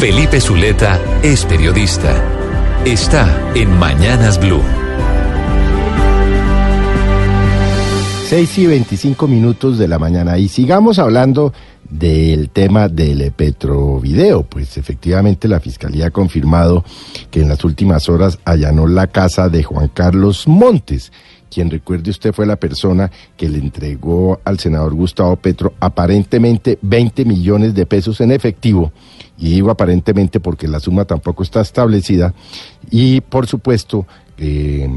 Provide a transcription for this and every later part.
Felipe Zuleta es periodista. Está en Mañanas Blue. 6 y 25 minutos de la mañana. Y sigamos hablando del tema del Petrovideo. Pues efectivamente la Fiscalía ha confirmado que en las últimas horas allanó la casa de Juan Carlos Montes, quien recuerde usted fue la persona que le entregó al senador Gustavo Petro aparentemente 20 millones de pesos en efectivo. Y digo aparentemente porque la suma tampoco está establecida. Y por supuesto, eh,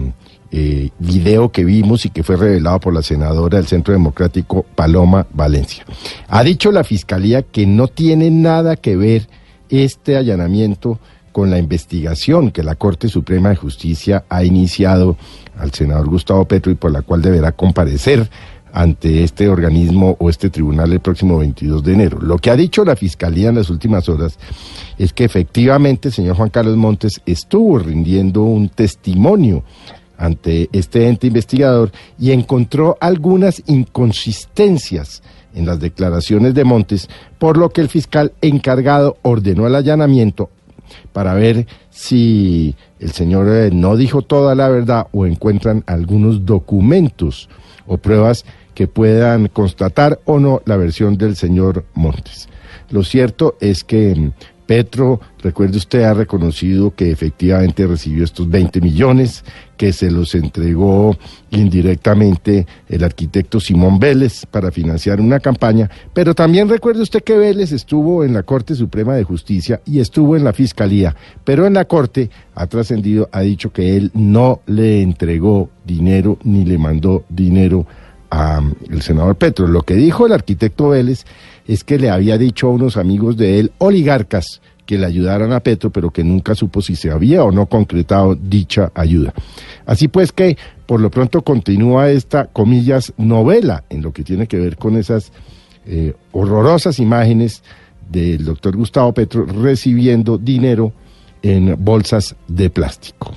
eh, video que vimos y que fue revelado por la senadora del Centro Democrático Paloma Valencia. Ha dicho la Fiscalía que no tiene nada que ver este allanamiento con la investigación que la Corte Suprema de Justicia ha iniciado al senador Gustavo Petro y por la cual deberá comparecer ante este organismo o este tribunal el próximo 22 de enero. Lo que ha dicho la Fiscalía en las últimas horas es que efectivamente el señor Juan Carlos Montes estuvo rindiendo un testimonio ante este ente investigador y encontró algunas inconsistencias en las declaraciones de Montes, por lo que el fiscal encargado ordenó el allanamiento para ver si el señor eh, no dijo toda la verdad o encuentran algunos documentos o pruebas que puedan constatar o no la versión del señor Montes. Lo cierto es que mm, Petro, recuerde usted, ha reconocido que efectivamente recibió estos 20 millones, que se los entregó indirectamente el arquitecto Simón Vélez para financiar una campaña, pero también recuerde usted que Vélez estuvo en la Corte Suprema de Justicia y estuvo en la Fiscalía, pero en la Corte ha trascendido, ha dicho que él no le entregó dinero ni le mandó dinero al senador Petro. Lo que dijo el arquitecto Vélez es que le había dicho a unos amigos de él, oligarcas, que le ayudaran a Petro, pero que nunca supo si se había o no concretado dicha ayuda. Así pues que, por lo pronto, continúa esta, comillas, novela en lo que tiene que ver con esas eh, horrorosas imágenes del doctor Gustavo Petro recibiendo dinero en bolsas de plástico.